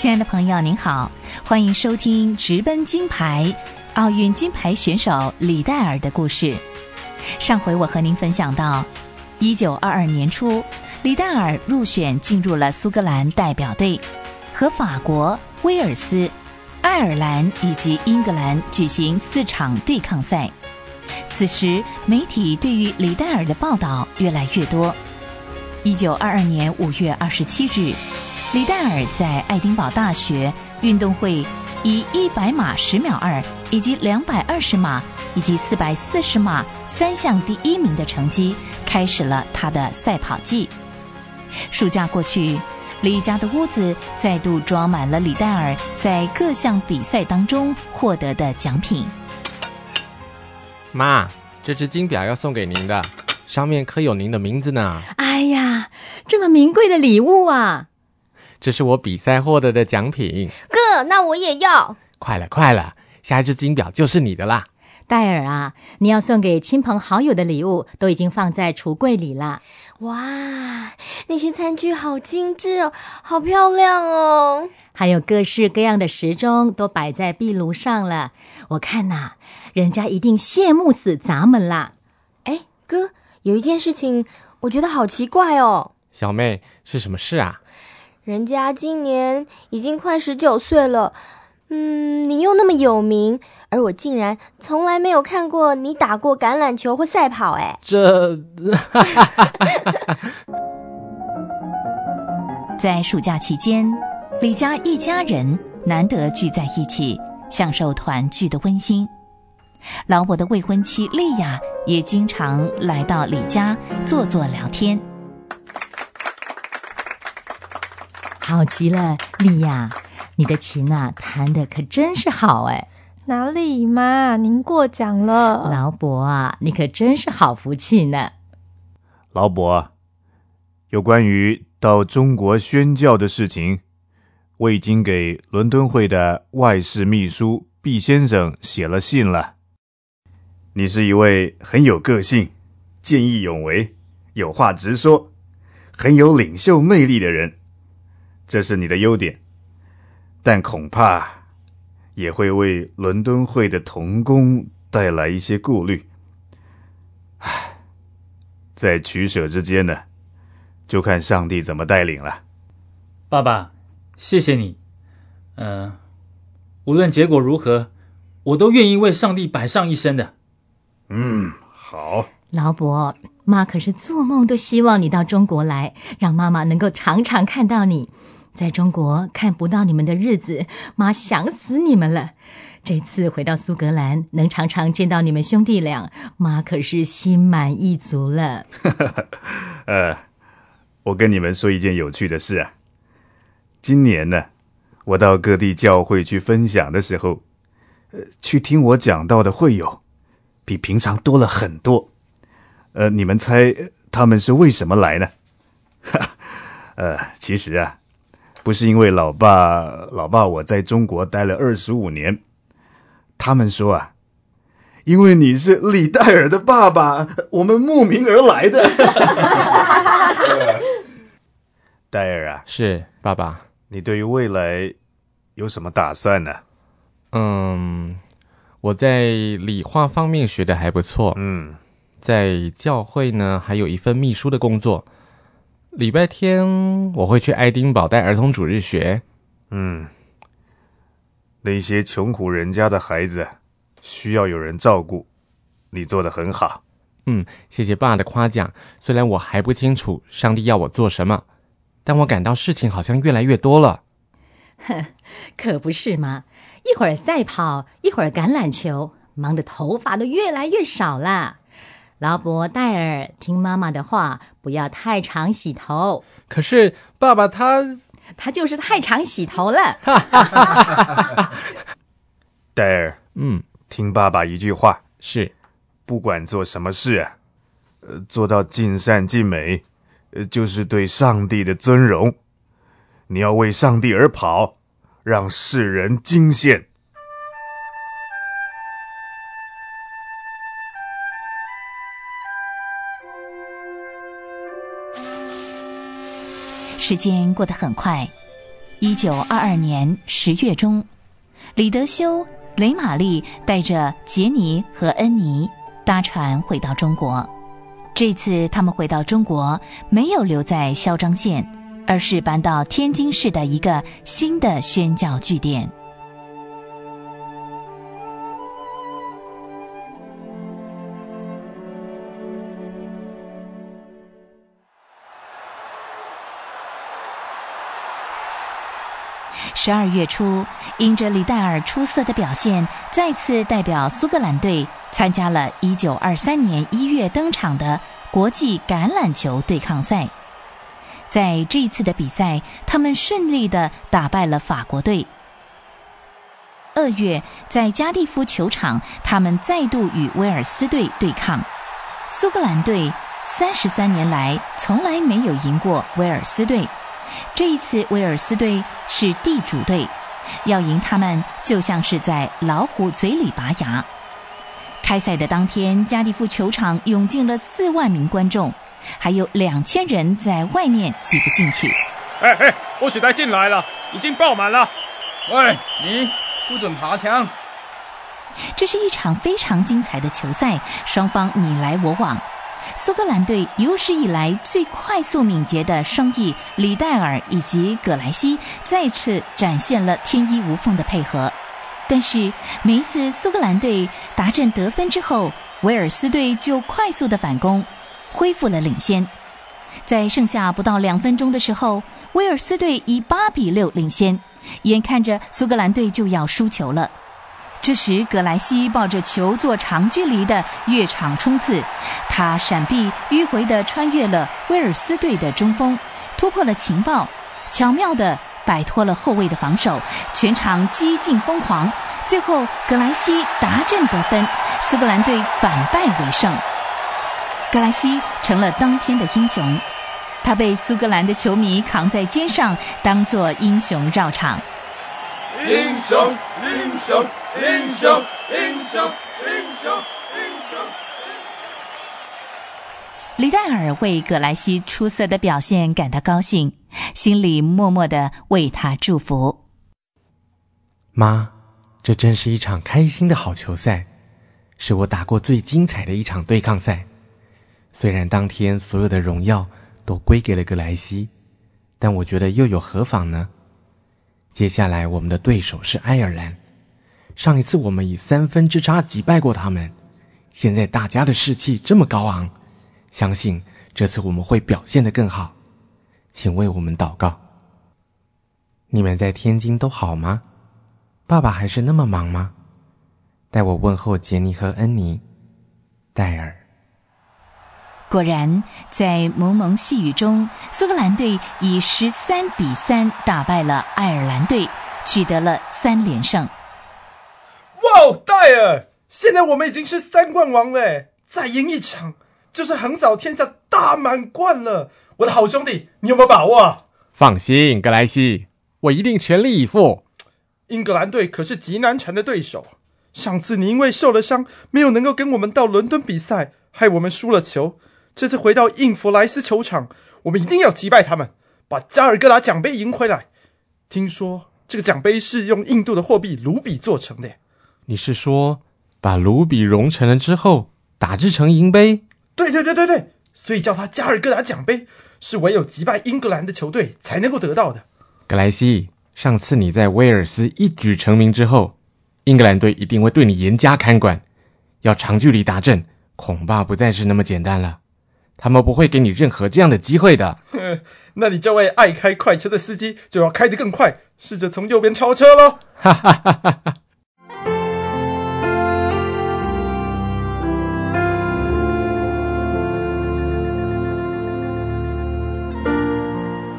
亲爱的朋友，您好，欢迎收听直奔金牌奥运金牌选手李戴尔的故事。上回我和您分享到，一九二二年初，李戴尔入选进入了苏格兰代表队，和法国、威尔斯、爱尔兰以及英格兰举行四场对抗赛。此时，媒体对于李戴尔的报道越来越多。一九二二年五月二十七日。李戴尔在爱丁堡大学运动会以一百码十秒二，以及两百二十码以及四百四十码三项第一名的成绩，开始了他的赛跑季。暑假过去，李家的屋子再度装满了李戴尔在各项比赛当中获得的奖品。妈，这只金表要送给您的，上面刻有您的名字呢。哎呀，这么名贵的礼物啊！这是我比赛获得的奖品，哥，那我也要。快了，快了，下一只金表就是你的啦。戴尔啊，你要送给亲朋好友的礼物都已经放在橱柜里了。哇，那些餐具好精致哦，好漂亮哦！还有各式各样的时钟都摆在壁炉上了。我看呐，人家一定羡慕死咱们啦。哎，哥，有一件事情我觉得好奇怪哦。小妹，是什么事啊？人家今年已经快十九岁了，嗯，你又那么有名，而我竟然从来没有看过你打过橄榄球或赛跑，哎，这，在暑假期间，李家一家人难得聚在一起，享受团聚的温馨。老伯的未婚妻丽亚也经常来到李家坐坐聊天。好极了，丽亚，你的琴啊弹的可真是好哎！哪里妈，您过奖了。劳勃啊，你可真是好福气呢。劳勃，有关于到中国宣教的事情，我已经给伦敦会的外事秘书毕先生写了信了。你是一位很有个性、见义勇为、有话直说、很有领袖魅力的人。这是你的优点，但恐怕也会为伦敦会的童工带来一些顾虑。唉，在取舍之间呢，就看上帝怎么带领了。爸爸，谢谢你。嗯，无论结果如何，我都愿意为上帝摆上一生的。嗯，好。劳勃，妈可是做梦都希望你到中国来，让妈妈能够常常看到你。在中国看不到你们的日子，妈想死你们了。这次回到苏格兰，能常常见到你们兄弟俩，妈可是心满意足了。呃，我跟你们说一件有趣的事啊。今年呢，我到各地教会去分享的时候，呃，去听我讲到的会友，比平常多了很多。呃，你们猜他们是为什么来呢？哈，呃，其实啊。不是因为老爸，老爸我在中国待了二十五年。他们说啊，因为你是李戴尔的爸爸，我们慕名而来的。戴尔啊，是爸爸，你对于未来有什么打算呢？嗯，我在理化方面学的还不错。嗯，在教会呢，还有一份秘书的工作。礼拜天我会去爱丁堡带儿童主日学。嗯，那些穷苦人家的孩子需要有人照顾，你做的很好。嗯，谢谢爸的夸奖。虽然我还不清楚上帝要我做什么，但我感到事情好像越来越多了。哼，可不是嘛？一会儿赛跑，一会儿橄榄球，忙的头发都越来越少了。劳勃戴尔，听妈妈的话，不要太常洗头。可是爸爸他，他就是太常洗头了。戴尔，嗯，听爸爸一句话，是，不管做什么事啊，呃，做到尽善尽美，呃，就是对上帝的尊荣。你要为上帝而跑，让世人惊羡。时间过得很快，一九二二年十月中，李德修、雷玛丽带着杰尼和恩妮搭船回到中国。这次他们回到中国，没有留在嚣张县，而是搬到天津市的一个新的宣教据点。十二月初，因着李戴尔出色的表现，再次代表苏格兰队参加了一九二三年一月登场的国际橄榄球对抗赛。在这次的比赛，他们顺利的打败了法国队。二月，在加蒂夫球场，他们再度与威尔斯队对抗。苏格兰队三十三年来从来没有赢过威尔斯队。这一次，威尔斯队是地主队，要赢他们就像是在老虎嘴里拔牙。开赛的当天，加利夫球场涌进了四万名观众，还有两千人在外面挤不进去。哎哎，不许再进来了，已经爆满了。喂，你不准爬墙！这是一场非常精彩的球赛，双方你来我往。苏格兰队有史以来最快速敏捷的双翼里戴尔以及葛莱西再次展现了天衣无缝的配合，但是每一次苏格兰队达阵得分之后，威尔斯队就快速的反攻，恢复了领先。在剩下不到两分钟的时候，威尔斯队以八比六领先，眼看着苏格兰队就要输球了。这时，格莱西抱着球做长距离的越场冲刺，他闪避迂回的穿越了威尔斯队的中锋，突破了情报，巧妙的摆脱了后卫的防守，全场激进疯狂。最后，格莱西达阵得分，苏格兰队反败为胜。格莱西成了当天的英雄，他被苏格兰的球迷扛在肩上，当作英雄绕场。英雄，英雄。英雄，英雄，英雄，英雄！李戴尔为葛莱西出色的表现感到高兴，心里默默的为他祝福。妈，这真是一场开心的好球赛，是我打过最精彩的一场对抗赛。虽然当天所有的荣耀都归给了格莱西，但我觉得又有何妨呢？接下来我们的对手是爱尔兰。上一次我们以三分之差击败过他们，现在大家的士气这么高昂，相信这次我们会表现得更好，请为我们祷告。你们在天津都好吗？爸爸还是那么忙吗？代我问候杰尼和恩妮，戴尔。果然，在蒙蒙细雨中，苏格兰队以十三比三打败了爱尔兰队，取得了三连胜。哇哦，戴尔！现在我们已经是三冠王了，再赢一场就是横扫天下大满贯了。我的好兄弟，你有没有把握？放心，格莱西，我一定全力以赴。英格兰队可是极难缠的对手。上次你因为受了伤，没有能够跟我们到伦敦比赛，害我们输了球。这次回到印弗莱斯球场，我们一定要击败他们，把加尔各答奖杯赢回来。听说这个奖杯是用印度的货币卢比做成的。你是说，把卢比熔成了之后打制成银杯？对对对对对，所以叫它加尔各答奖杯，是唯有击败英格兰的球队才能够得到的。格莱西，上次你在威尔斯一举成名之后，英格兰队一定会对你严加看管，要长距离打阵，恐怕不再是那么简单了。他们不会给你任何这样的机会的。那你这位爱开快车的司机就要开得更快，试着从右边超车喽！哈哈哈哈哈。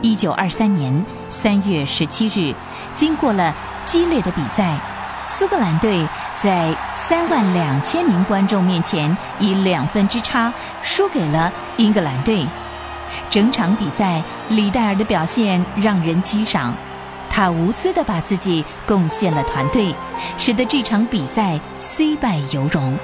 一九二三年三月十七日，经过了激烈的比赛，苏格兰队在三万两千名观众面前以两分之差输给了英格兰队。整场比赛，李戴尔的表现让人激赏，他无私的把自己贡献了团队，使得这场比赛虽败犹荣。